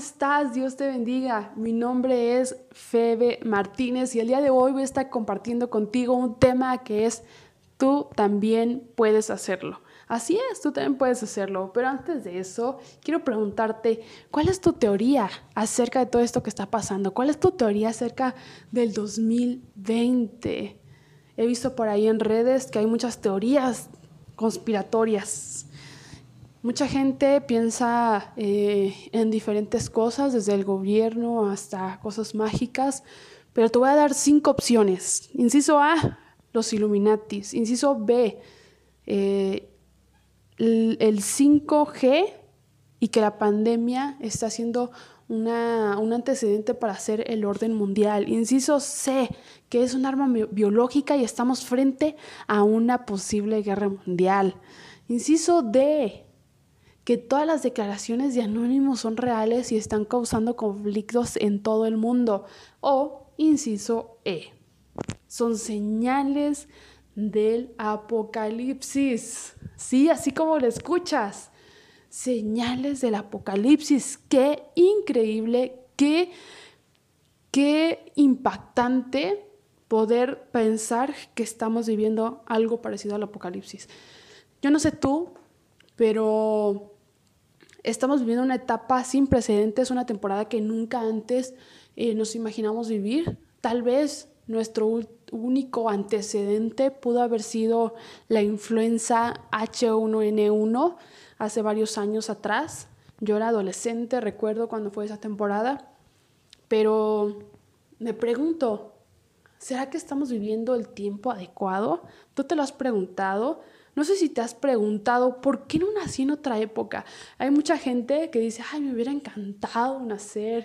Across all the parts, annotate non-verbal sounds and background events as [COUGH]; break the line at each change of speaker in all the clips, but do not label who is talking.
estás? Dios te bendiga. Mi nombre es Febe Martínez y el día de hoy voy a estar compartiendo contigo un tema que es tú también puedes hacerlo. Así es, tú también puedes hacerlo. Pero antes de eso, quiero preguntarte, ¿cuál es tu teoría acerca de todo esto que está pasando? ¿Cuál es tu teoría acerca del 2020? He visto por ahí en redes que hay muchas teorías conspiratorias Mucha gente piensa eh, en diferentes cosas, desde el gobierno hasta cosas mágicas, pero te voy a dar cinco opciones. Inciso A, los Illuminatis. Inciso B, eh, el, 5G y que la pandemia está siendo una, un antecedente para hacer el orden mundial. Inciso C, que es un arma biológica y estamos frente a una posible guerra mundial. Inciso D, que todas las declaraciones de Anónimos son reales y están causando conflictos en todo el mundo. O, inciso E, son señales del apocalipsis. Sí, así como lo escuchas. Señales del apocalipsis. Qué increíble, qué, qué impactante poder pensar que estamos viviendo algo parecido al apocalipsis. Yo no sé tú, pero estamos viviendo una etapa sin precedentes, una temporada que nunca antes eh, nos imaginamos vivir. Tal vez nuestro único antecedente pudo haber sido la influenza H1N1 hace varios años atrás. Yo era adolescente, recuerdo cuando fue esa temporada, pero me pregunto, ¿será que estamos viviendo el tiempo adecuado? ¿Tú te lo has preguntado? No sé si te has preguntado por qué no nací en otra época. Hay mucha gente que dice, ay, me hubiera encantado nacer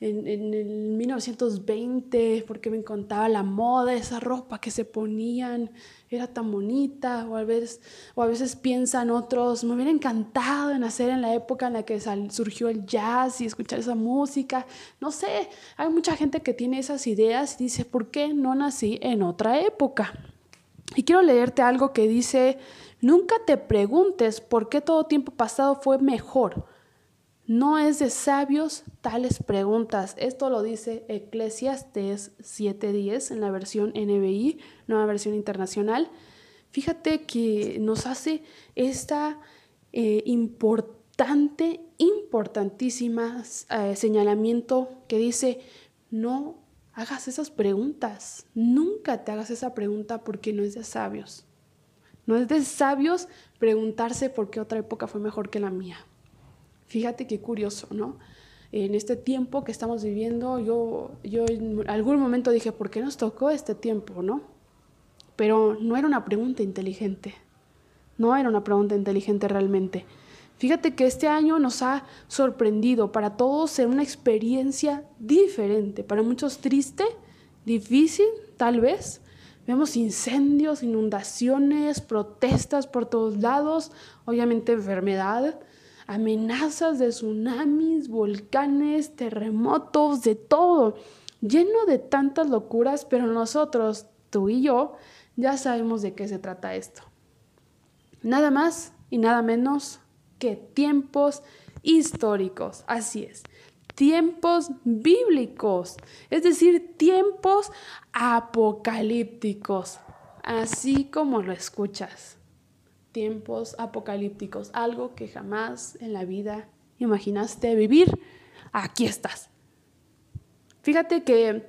en, el 1920 porque me encantaba la moda, esa ropa que se ponían, era tan bonita. O a veces, o a veces piensan otros, me hubiera encantado nacer en la época en la que surgió el jazz y escuchar esa música. No sé, hay mucha gente que tiene esas ideas y dice, ¿por qué no nací en otra época? Y quiero leerte algo que dice, nunca te preguntes por qué todo tiempo pasado fue mejor. No es de sabios tales preguntas. Esto lo dice Eclesiastes 7.10 en la versión NBI, nueva versión internacional. Fíjate que nos hace esta eh, importante, importantísima eh, señalamiento que dice, no hagas esas preguntas. Nunca te hagas esa pregunta porque no es de sabios. No es de sabios preguntarse por qué otra época fue mejor que la mía. Fíjate qué curioso, ¿no? En este tiempo que estamos viviendo, yo, yo en algún momento dije, ¿por qué nos tocó este tiempo, no? Pero no era una pregunta inteligente. No era una pregunta inteligente realmente. Fíjate que este año nos ha sorprendido para todos ser una experiencia diferente, para muchos triste, difícil tal vez. Vemos incendios, inundaciones, protestas por todos lados, obviamente enfermedad, amenazas de tsunamis, volcanes, terremotos, de todo, lleno de tantas locuras, pero nosotros, tú y yo, ya sabemos de qué se trata esto. Nada más y nada menos que tiempos históricos. Así es, tiempos bíblicos, es decir, tiempos apocalípticos, así como lo escuchas. Tiempos apocalípticos, algo que jamás en la vida imaginaste vivir, aquí estás. Fíjate que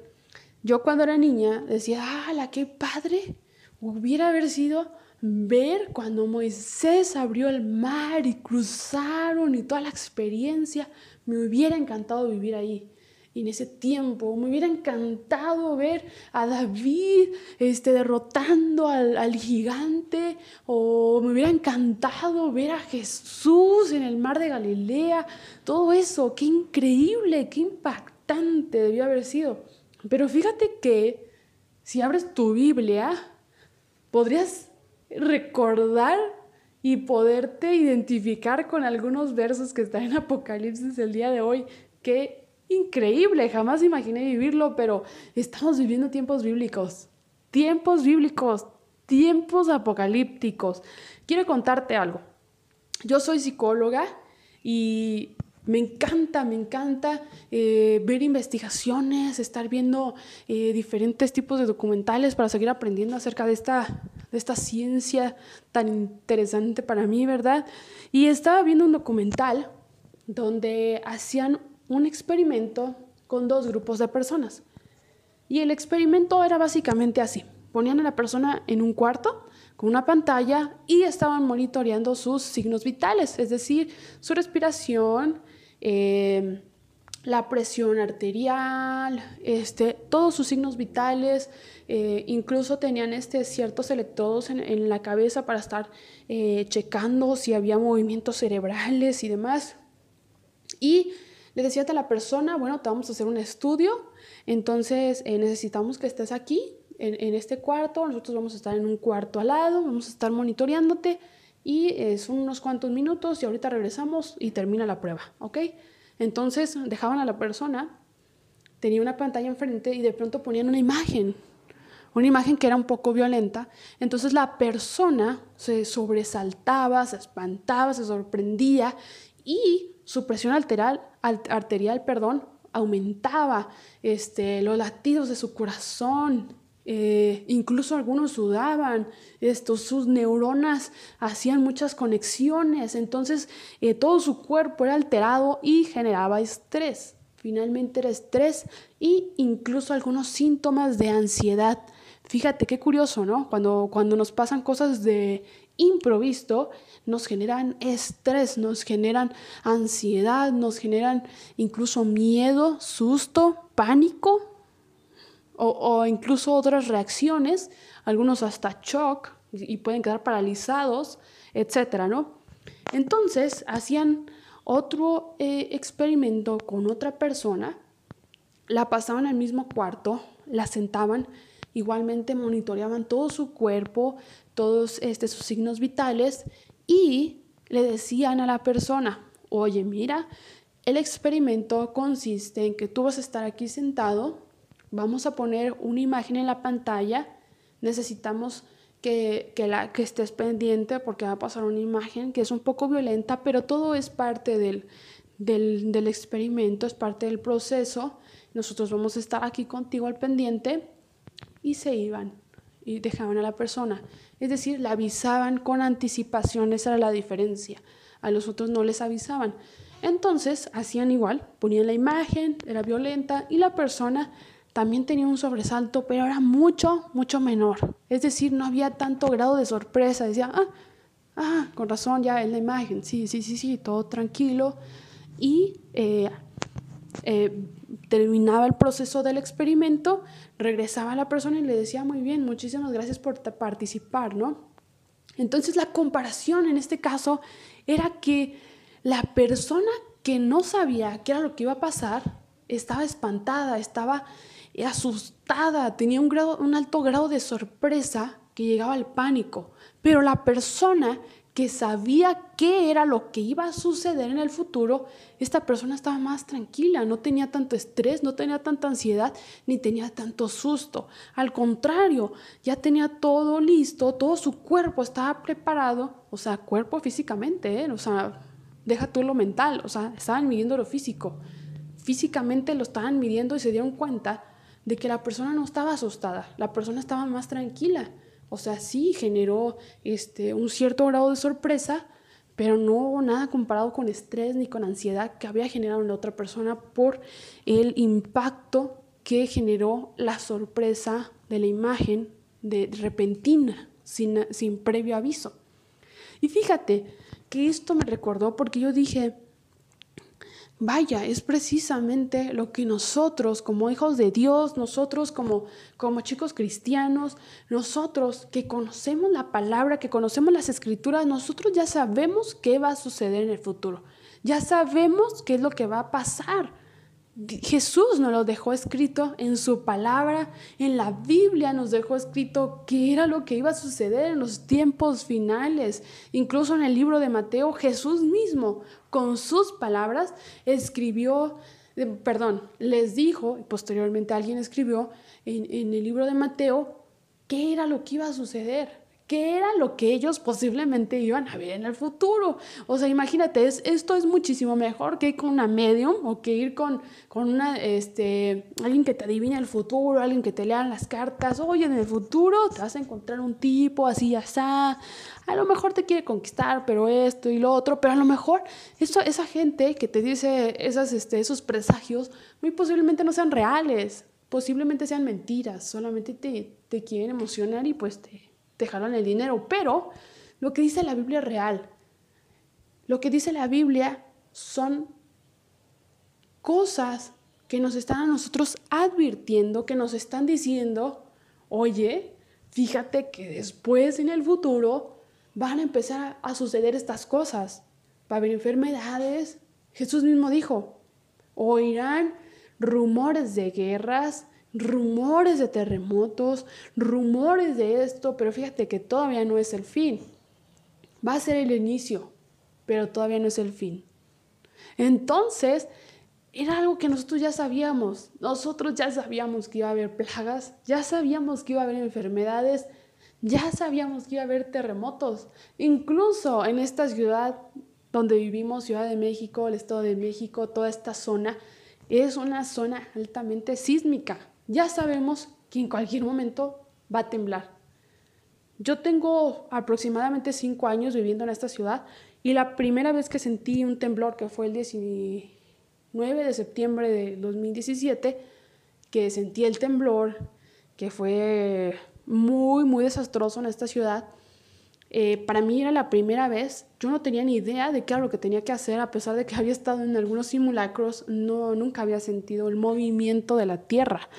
yo cuando era niña decía, ¡ah, qué padre! Hubiera haber sido ver cuando Moisés abrió el mar y cruzaron y toda la experiencia, me hubiera encantado vivir ahí. Y en ese tiempo me hubiera encantado ver a David este, derrotando al, al gigante, o me hubiera encantado ver a Jesús en el mar de Galilea. Todo eso, qué increíble, qué impactante debió haber sido. Pero fíjate que si abres tu Biblia, podrías recordar y poderte identificar con algunos versos que están en Apocalipsis el día de hoy. Qué increíble, jamás imaginé vivirlo, pero estamos viviendo tiempos bíblicos, tiempos bíblicos, tiempos apocalípticos. Quiero contarte algo. Yo soy psicóloga y Me encanta, me encanta eh, ver investigaciones, estar viendo eh, diferentes tipos de documentales para seguir aprendiendo acerca de esta, de esta ciencia tan interesante para mí, ¿verdad? Y estaba viendo un documental donde hacían un experimento con dos grupos de personas. Y el experimento era básicamente así. Ponían a la persona en un cuarto con una pantalla y estaban monitoreando sus signos vitales, es decir, su respiración, eh, la presión arterial, este, todos sus signos vitales, eh, incluso tenían este, ciertos electrodos en, la cabeza para estar eh, checando si había movimientos cerebrales y demás. Y le decía a la persona, bueno, te vamos a hacer un estudio, entonces necesitamos que estés aquí en, este cuarto, nosotros vamos a estar en un cuarto al lado, vamos a estar monitoreándote y eh, son unos cuantos minutos y ahorita regresamos y termina la prueba, ¿ok? Entonces dejaban a la persona, tenía una pantalla enfrente y de pronto ponían una imagen, una imagen que era un poco violenta, entonces la persona se sobresaltaba, se espantaba, se sorprendía y su presión arterial, arterial perdón, aumentaba, este, los latidos de su corazón, eh, incluso algunos sudaban, estos, sus neuronas hacían muchas conexiones, entonces eh, todo su cuerpo era alterado y generaba estrés. Finalmente era estrés e incluso algunos síntomas de ansiedad. Fíjate qué curioso, ¿no? Cuando, cuando nos pasan cosas de improviso, nos generan estrés, nos generan ansiedad, nos generan incluso miedo, susto, pánico, o, incluso otras reacciones, algunos hasta shock y pueden quedar paralizados, etcétera, ¿no? Entonces hacían otro eh, experimento con otra persona, la pasaban al mismo cuarto, la sentaban, igualmente monitoreaban todo su cuerpo, todos este, sus signos vitales y le decían a la persona, oye, mira, el experimento consiste en que tú vas a estar aquí sentado, vamos a poner una imagen en la pantalla, necesitamos que, la, que estés pendiente porque va a pasar una imagen que es un poco violenta, pero todo es parte del, del, del experimento, es parte del proceso. Nosotros vamos a estar aquí contigo al pendiente y se iban y dejaban a la persona. Es decir, la avisaban con anticipación, esa era la diferencia. A los otros no les avisaban. Entonces hacían igual, ponían la imagen, era violenta y la persona también tenía un sobresalto, pero era mucho, mucho menor. Es decir, no había tanto grado de sorpresa. Decía, ah, ah, con razón, ya en la imagen, sí, sí, sí, sí, todo tranquilo. Y eh, eh, terminaba el proceso del experimento, regresaba a la persona y le decía, muy bien, muchísimas gracias por participar, ¿no? Entonces la comparación en este caso era que la persona que no sabía qué era lo que iba a pasar, estaba espantada, estaba asustada, tenía un, grado, un alto grado de sorpresa que llegaba al pánico. Pero la persona que sabía qué era lo que iba a suceder en el futuro, esta persona estaba más tranquila, no tenía tanto estrés, no tenía tanta ansiedad, ni tenía tanto susto. Al contrario, ya tenía todo listo, todo su cuerpo estaba preparado, o sea, cuerpo físicamente, ¿eh? o sea, deja tú lo mental, o sea, estaban midiendo lo físico. Físicamente lo estaban midiendo y se dieron cuenta de que la persona no estaba asustada, la persona estaba más tranquila. O sea, sí generó este, un cierto grado de sorpresa, pero no hubo nada comparado con estrés ni con ansiedad que había generado en la otra persona por el impacto que generó la sorpresa de la imagen de repentina, sin, sin previo aviso. Y fíjate que esto me recordó porque yo dije, Vaya, es precisamente lo que nosotros como hijos de Dios, nosotros como, como chicos cristianos, nosotros que conocemos la palabra, que conocemos las escrituras, nosotros ya sabemos qué va a suceder en el futuro. Ya sabemos qué es lo que va a pasar. Jesús nos lo dejó escrito en su palabra, en la Biblia nos dejó escrito qué era lo que iba a suceder en los tiempos finales. Incluso en el libro de Mateo, Jesús mismo, con sus palabras, escribió, eh, perdón, les dijo, y posteriormente alguien escribió en, en el libro de Mateo, qué era lo que iba a suceder, qué era lo que ellos posiblemente iban a ver en el futuro. O sea, imagínate, esto es muchísimo mejor que ir con una medium o que ir con, con una, este, alguien que te adivine el futuro, alguien que te lea las cartas. Oye, en el futuro te vas a encontrar un tipo así, así. A lo mejor te quiere conquistar, pero esto y lo otro. Pero a lo mejor eso, esa gente que te dice esas, este, esos presagios, muy posiblemente no sean reales. Posiblemente sean mentiras, solamente te, te quieren emocionar y pues te, te el dinero, pero lo que dice la Biblia real. Lo que dice la Biblia son cosas que nos están a nosotros advirtiendo, que nos están diciendo, oye, fíjate que después en el futuro van a empezar a suceder estas cosas. Va a haber enfermedades. Jesús mismo dijo, oirán rumores de guerras, rumores de terremotos, rumores de esto, pero fíjate que todavía no es el fin. Va a ser el inicio, pero todavía no es el fin. Entonces, era algo que nosotros ya sabíamos. Nosotros ya sabíamos que iba a haber plagas, ya sabíamos que iba a haber enfermedades, ya sabíamos que iba a haber terremotos. Incluso en esta ciudad donde vivimos, Ciudad de México, el Estado de México, toda esta zona, es una zona altamente sísmica ya sabemos que en cualquier momento va a temblar. Yo tengo aproximadamente cinco años viviendo en esta ciudad y la primera vez que sentí un temblor, que fue el 19 de septiembre de 2017, que sentí el temblor, que fue muy, muy desastroso en esta ciudad, eh, para mí era la primera vez, yo no tenía ni idea de qué era lo que tenía que hacer, a pesar de que [LAUGHS] había estado en algunos simulacros, no, nunca había sentido el movimiento de la Tierra.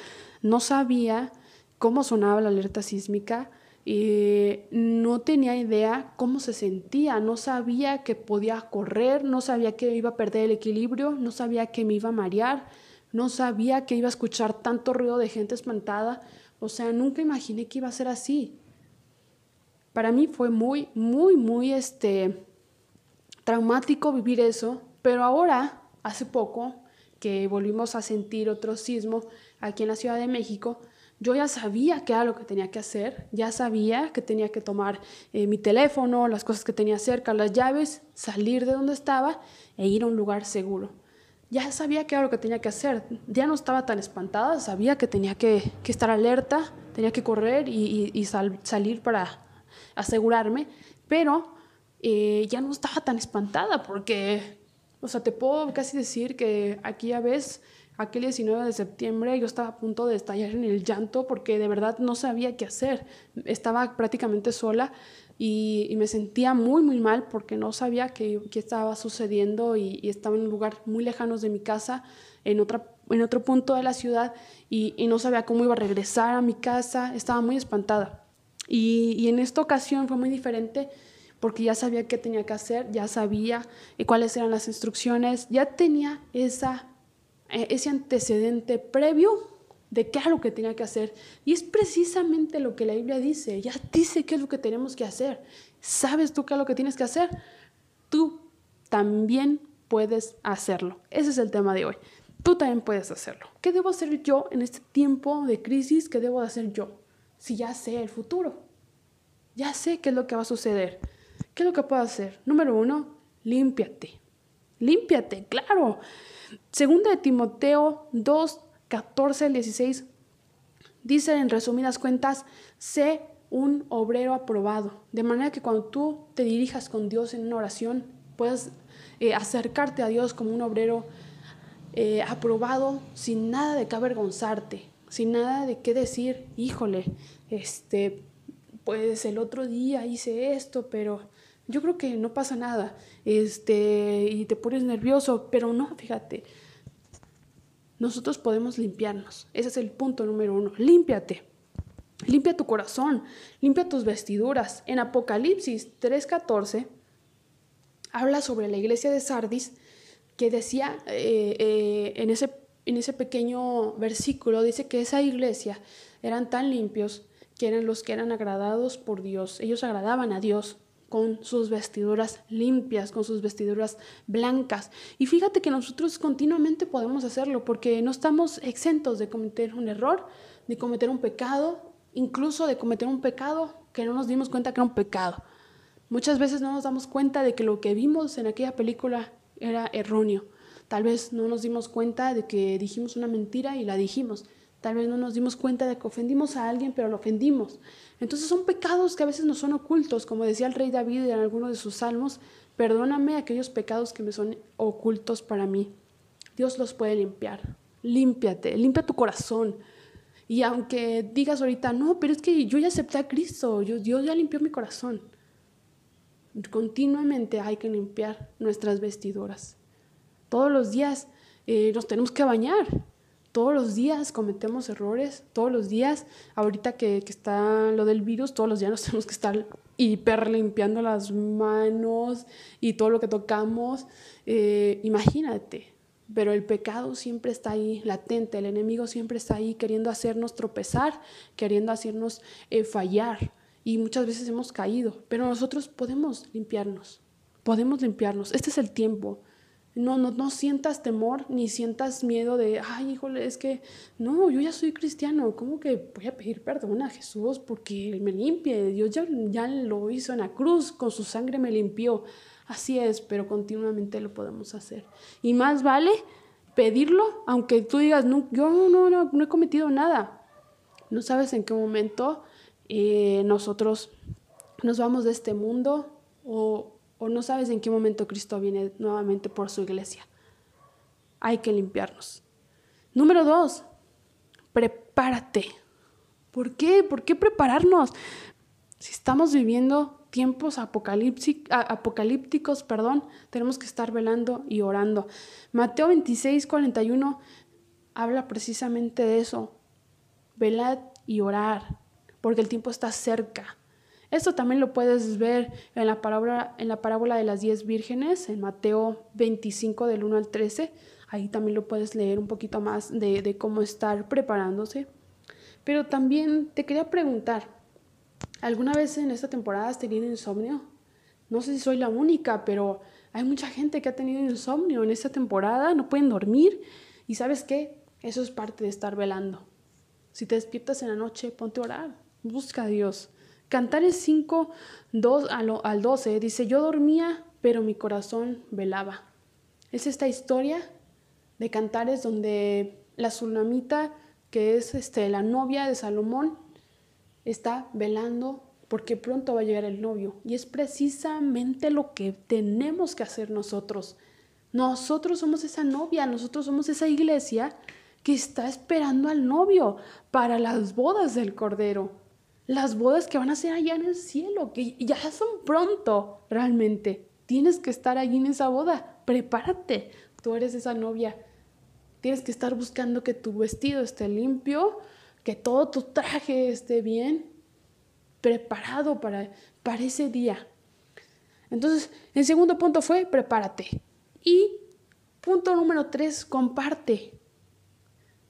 No sabía cómo sonaba la alerta sísmica, y no tenía idea cómo se sentía, no sabía que podía correr, no sabía que iba a perder el equilibrio, no sabía que me iba a marear, no sabía que iba a escuchar tanto ruido de gente espantada, o sea, nunca imaginé que iba a ser así para mí fue muy, muy, muy este, traumático vivir eso, pero ahora, hace poco, que volvimos a sentir otro sismo aquí en la Ciudad de México, yo ya sabía qué era lo que tenía que hacer, ya sabía que tenía que tomar eh, mi teléfono, las cosas que tenía cerca, las llaves, salir de donde estaba e ir a un lugar seguro. Ya sabía qué era lo que tenía que hacer, ya no estaba tan espantada, sabía que tenía que, estar alerta, tenía que correr y, salir para asegurarme, pero eh, ya no estaba tan espantada porque, o sea, te puedo casi decir que aquí ya ves, aquel 19 de septiembre yo estaba a punto de estallar en el llanto porque de verdad no sabía qué hacer. Estaba prácticamente sola y, me sentía muy, muy mal porque no sabía qué, qué estaba sucediendo y, estaba en un lugar muy lejano de mi casa, en, otra, en otro punto de la ciudad y, y no sabía cómo iba a regresar a mi casa. Estaba muy espantada. Y, en esta ocasión fue muy diferente porque ya sabía qué tenía que hacer, ya sabía eh, cuáles eran las instrucciones, ya tenía esa, eh, ese antecedente previo de qué era lo que tenía que hacer. Y es precisamente lo que la Biblia dice, ya dice qué es lo que tenemos que hacer. ¿Sabes tú qué es lo que tienes que hacer? Tú también puedes hacerlo. Ese es el tema de hoy. Tú también puedes hacerlo. ¿Qué debo hacer yo en este tiempo de crisis? ¿Qué debo hacer yo? Si ya sé el futuro? Ya sé qué es lo que va a suceder. ¿Qué es lo que puedo hacer? Número uno, límpiate. Límpiate, claro. Segunda de Timoteo 2, 14 al 16 dice en resumidas cuentas, sé un obrero aprobado, de manera que cuando tú te dirijas con Dios en una oración, puedas eh, acercarte a Dios como un obrero eh, aprobado sin nada de que avergonzarte, sin nada de qué decir, híjole, este, pues el otro día hice esto, pero yo creo que no pasa nada, este, y te pones nervioso, pero no, fíjate, nosotros podemos limpiarnos, ese es el punto número uno, límpiate. Limpia tu corazón, limpia tus vestiduras. En Apocalipsis 3:14 habla sobre la iglesia de Sardis que decía eh, eh, en ese en ese pequeño versículo dice que esa iglesia eran tan limpios que eran los que eran agradados por Dios. Ellos agradaban a Dios con sus vestiduras limpias, con sus vestiduras blancas. Y fíjate que nosotros continuamente podemos hacerlo porque no estamos exentos de cometer un error, de cometer un pecado incluso de cometer un pecado que no nos dimos cuenta que era un pecado. Muchas veces no nos damos cuenta de que lo que vimos en aquella película era erróneo. Tal vez no nos dimos cuenta de que dijimos una mentira y la dijimos. Tal vez no nos dimos cuenta de que ofendimos a alguien, pero lo ofendimos. Entonces son pecados que a veces nos son ocultos, como decía el rey David en alguno de sus salmos, perdóname aquellos pecados que me son ocultos para mí. Dios los puede limpiar. Límpiate, limpia tu corazón. Y aunque digas ahorita, no, pero es que yo ya acepté a Cristo, yo, Dios ya limpió mi corazón. Continuamente hay que limpiar nuestras vestiduras. Todos los días eh, nos tenemos que bañar todos los días cometemos errores, todos los días, ahorita que, está lo del virus, todos los días nos [LAUGHS] tenemos que estar hiper limpiando las manos y todo lo que tocamos. Eh, imagínate, pero el pecado siempre está ahí latente, el enemigo siempre está ahí queriendo hacernos tropezar, queriendo hacernos eh, fallar. Y muchas veces hemos caído, pero nosotros podemos limpiarnos, podemos limpiarnos. Este es el tiempo. No, no, no sientas temor ni sientas miedo de, ay, híjole, es que no, yo ya soy cristiano, ¿cómo que voy a pedir perdón a Jesús porque me limpie? Dios ya, ya lo hizo en la cruz, con su sangre me limpió. Así es, pero continuamente lo podemos hacer. Y más vale pedirlo, aunque tú digas, no, yo no, no, no he cometido nada. No sabes en qué momento eh, nosotros nos vamos de este mundo o o no sabes en qué momento Cristo viene nuevamente por su iglesia. Hay que limpiarnos. Número dos, prepárate. ¿Por qué? ¿Por qué prepararnos? Si estamos viviendo tiempos apocalípticos, perdón, tenemos que estar velando y orando. Mateo 26, 41 habla precisamente de eso. Velad y orar, porque el tiempo está cerca. Esto también lo puedes ver en la parábola, en la parábola de las diez vírgenes, en Mateo 25 del 1 al 13. Ahí también lo puedes leer un poquito más de, de cómo estar preparándose. Pero también te quería preguntar, ¿alguna vez en esta temporada has tenido insomnio? No sé si soy la única, pero hay mucha gente que ha tenido insomnio en esta temporada, no pueden dormir. ¿Y sabes qué? Eso es parte de estar velando. Si te despiertas en la noche, ponte a orar, busca a Dios. Cantares 5, 2 al 12 dice, yo dormía, pero mi corazón velaba. Es esta historia de Cantares donde la Sulamita, que es este, la novia de Salomón, está velando porque pronto va a llegar el novio. Y es precisamente lo que tenemos que hacer nosotros. Nosotros somos esa novia, nosotros somos esa iglesia que está esperando al novio para las bodas del Cordero las bodas que van a ser allá en el cielo, que ya son pronto realmente. Tienes que estar allí en esa boda. Prepárate. Tú eres esa novia. Tienes que estar buscando que tu vestido esté limpio, que todo tu traje esté bien, preparado para, para ese día. Entonces, el segundo punto fue prepárate. Y punto número tres, comparte.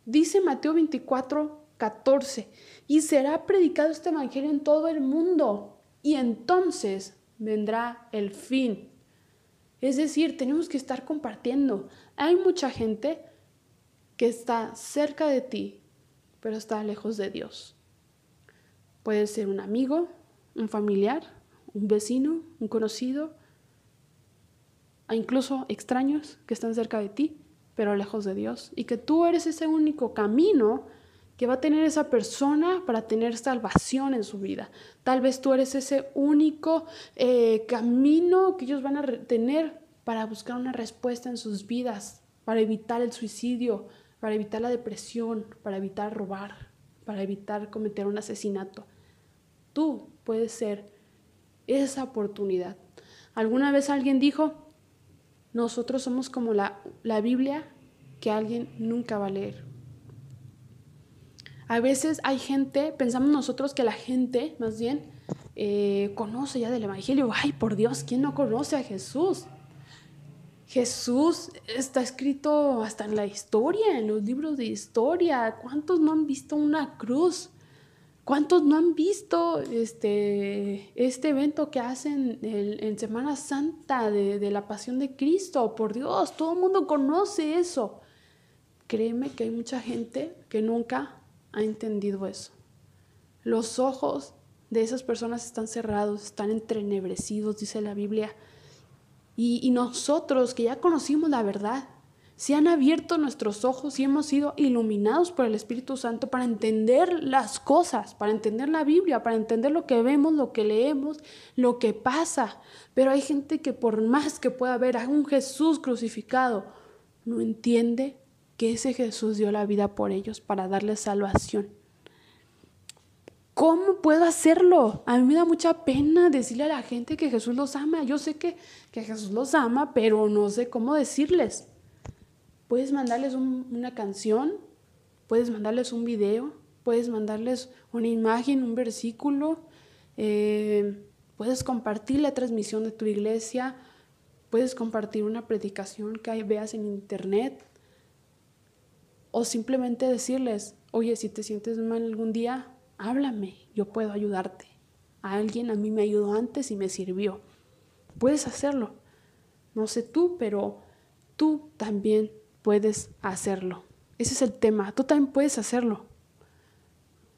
Dice Mateo 24, 14 y será predicado este Evangelio en todo el mundo y entonces vendrá el fin. Es decir, tenemos que estar compartiendo. Hay mucha gente que está cerca de ti, pero está lejos de Dios. Puede ser un amigo, un familiar, un vecino, un conocido, e incluso extraños que están cerca de ti, pero lejos de Dios. Y que tú eres ese único camino que va a tener esa persona para tener salvación en su vida. Tal vez tú eres ese único eh, camino que ellos van a tener para buscar una respuesta en sus vidas, para evitar el suicidio, para evitar la depresión, para evitar robar, para evitar cometer un asesinato. Tú puedes ser esa oportunidad. ¿Alguna vez alguien dijo, nosotros somos como la, la Biblia que alguien nunca va a leer? A veces hay gente, pensamos nosotros que la gente, más bien, eh, conoce ya del Evangelio. Ay, por Dios, ¿quién no conoce a Jesús? Jesús está escrito hasta en la historia, en los libros de historia. ¿Cuántos no han visto una cruz? ¿Cuántos no han visto este, este evento que hacen en, Semana Santa de, de, la Pasión de Cristo? Por Dios, todo el mundo conoce eso. Créeme que hay mucha gente que nunca ha entendido eso. Los ojos de esas personas están cerrados, están entrenebrecidos, dice la Biblia. Y, y nosotros que ya conocimos la verdad, se han abierto nuestros ojos y hemos sido iluminados por el Espíritu Santo para entender las cosas, para entender la Biblia, para entender lo que vemos, lo que leemos, lo que pasa. Pero hay gente que por más que pueda ver a un Jesús crucificado, no entiende que ese Jesús dio la vida por ellos para darles salvación. ¿Cómo puedo hacerlo? A mí me da mucha pena decirle a la gente que Jesús los ama. Yo sé que, que Jesús los ama, pero no sé cómo decirles. Puedes mandarles una canción, puedes mandarles un video, puedes mandarles una imagen, un versículo, eh, puedes compartir la transmisión de tu iglesia, puedes compartir una predicación que veas en internet o simplemente decirles, oye, si te sientes mal algún día, háblame, yo puedo ayudarte. A alguien a mí me ayudó antes y me sirvió. Puedes hacerlo. No sé tú, pero tú también puedes hacerlo. Ese es el tema. Tú también puedes hacerlo.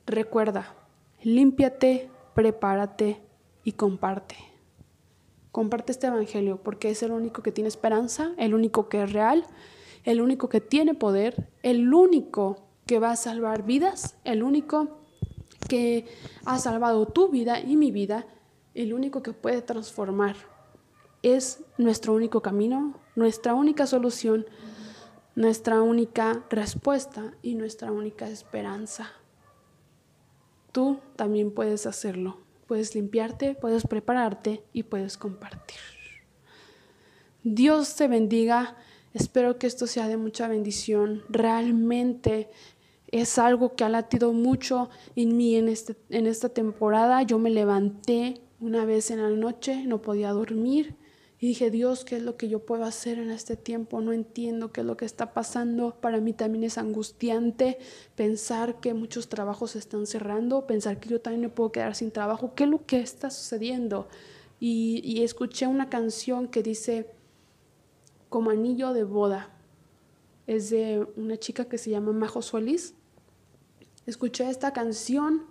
Recuerda, límpiate, prepárate y comparte. Comparte este Evangelio porque es el único que tiene esperanza, el único que es real, el único que tiene poder, el único que va a salvar vidas, el único que ha salvado tu vida y mi vida, el único que puede transformar. Es nuestro único camino, nuestra única solución nuestra única respuesta y nuestra única esperanza. Tú también puedes hacerlo. Puedes limpiarte, puedes prepararte y puedes compartir. Dios te bendiga. Espero que esto sea de mucha bendición. Realmente es algo que ha latido mucho en mí en, este, en esta temporada. Yo me levanté una vez en la noche, no podía dormir y dije, Dios, ¿qué es lo que yo puedo hacer en este tiempo? No entiendo qué es lo que está pasando. Para mí también es angustiante pensar que muchos trabajos se están cerrando, pensar que yo también me puedo quedar sin trabajo. ¿Qué es lo que está sucediendo? Y, y escuché una canción que dice, como anillo de boda. Es de una chica que se llama Majo Solís. Escuché esta canción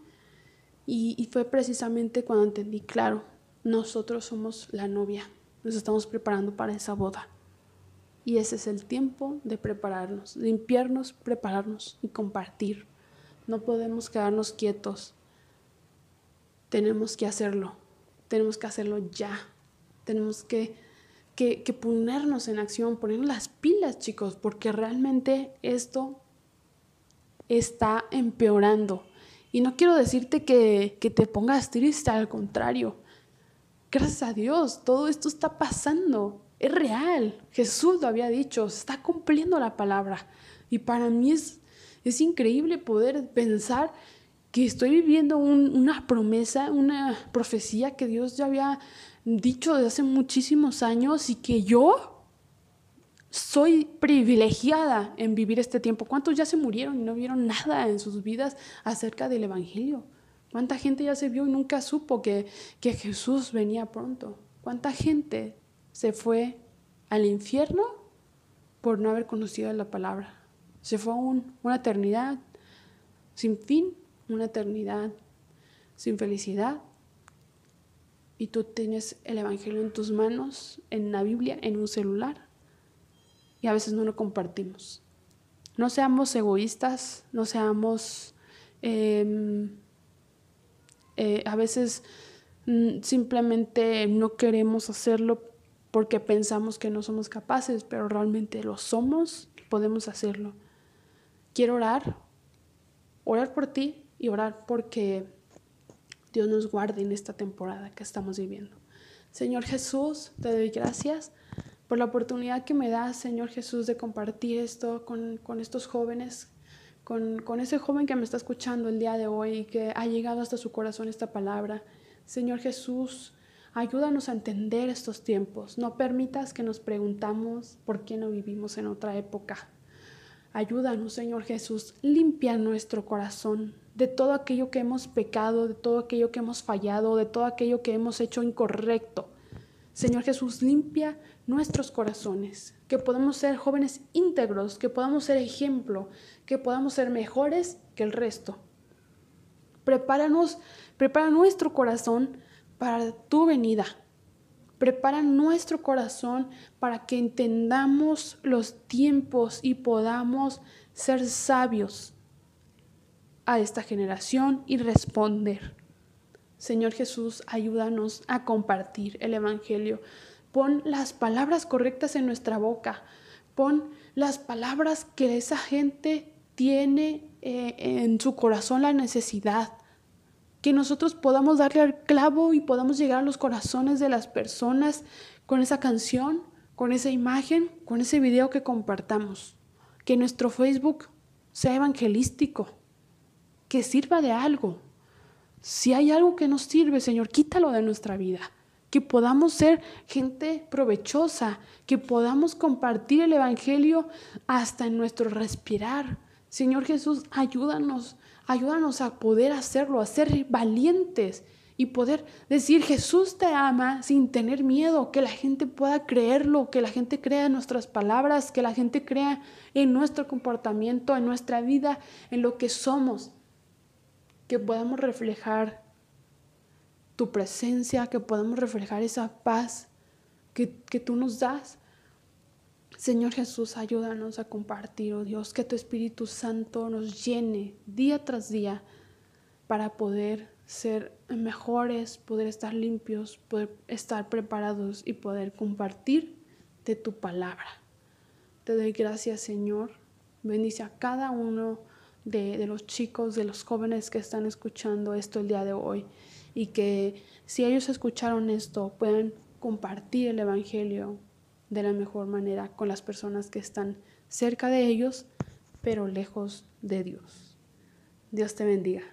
y, y fue precisamente cuando entendí, claro, nosotros somos la novia. Nos estamos preparando para esa boda. Y ese es el tiempo de prepararnos, limpiarnos, prepararnos y compartir. No podemos quedarnos quietos. Tenemos que hacerlo. Tenemos que hacerlo ya. Tenemos que, que, ponernos en acción, ponernos las pilas, chicos, porque realmente esto está empeorando. Y no quiero decirte que, que te pongas triste, al contrario gracias a Dios, todo esto está pasando. Es real. Jesús lo había dicho, está cumpliendo la palabra. Y para mí es, es increíble poder pensar que estoy viviendo una promesa, una profecía que Dios ya había dicho desde hace muchísimos años y que yo soy privilegiada en vivir este tiempo. ¿Cuántos ya se murieron y no vieron nada en sus vidas acerca del Evangelio? ¿Cuánta gente ya se vio y nunca supo que, que Jesús venía pronto? ¿Cuánta gente se fue al infierno por no haber conocido la palabra? Se fue a una eternidad sin fin, una eternidad sin felicidad. Y tú tienes el Evangelio en tus manos, en la Biblia, en un celular. Y a veces no lo compartimos. No seamos egoístas, no seamos... Em, eh, a veces mm, simplemente no queremos hacerlo porque pensamos que no somos capaces, pero realmente lo somos, podemos hacerlo. Quiero orar, orar por ti y orar porque Dios nos guarde en esta temporada que estamos viviendo. Señor Jesús, te doy gracias por la oportunidad que me das, Señor Jesús, de compartir esto con, con estos jóvenes con, ese joven que me está escuchando el día de hoy y que ha llegado hasta su corazón esta palabra. Señor Jesús, ayúdanos a entender estos tiempos. No permitas que nos preguntamos por qué no vivimos en otra época. Ayúdanos, Señor Jesús, limpia nuestro corazón de todo aquello que hemos pecado, de todo aquello que hemos fallado, de todo aquello que hemos hecho incorrecto. Señor Jesús, limpia nuestros corazones, que podamos ser jóvenes íntegros, que podamos ser ejemplo, que podamos ser mejores que el resto. Prepáranos, prepara nuestro corazón para tu venida. Prepara nuestro corazón para que entendamos los tiempos y podamos ser sabios a esta generación y responder. Señor Jesús, ayúdanos a compartir el Evangelio. Pon las palabras correctas en nuestra boca. Pon las palabras que esa gente tiene eh, en su corazón la necesidad. Que nosotros podamos darle al clavo y podamos llegar a los corazones de las personas con esa canción, con esa imagen, con ese video que compartamos. Que nuestro Facebook sea evangelístico, que sirva de algo, si hay algo que nos sirve, Señor, quítalo de nuestra vida. Que podamos ser gente provechosa, que podamos compartir el Evangelio hasta en nuestro respirar. Señor Jesús, ayúdanos, ayúdanos a poder hacerlo, a ser valientes y poder decir Jesús te ama sin tener miedo, que la gente pueda creerlo, que la gente crea en nuestras palabras, que la gente crea en nuestro comportamiento, en nuestra vida, en lo que somos que podamos reflejar tu presencia, que podamos reflejar esa paz que, que tú nos das. Señor Jesús, ayúdanos a compartir, oh Dios, que tu Espíritu Santo nos llene día tras día para poder ser mejores, poder estar limpios, poder estar preparados y poder compartir de tu palabra. Te doy gracias, Señor. Bendice a cada uno de, los chicos, de los jóvenes que están escuchando esto el día de hoy y que si ellos escucharon esto puedan compartir el Evangelio de la mejor manera con las personas que están cerca de ellos, pero lejos de Dios. Dios te bendiga.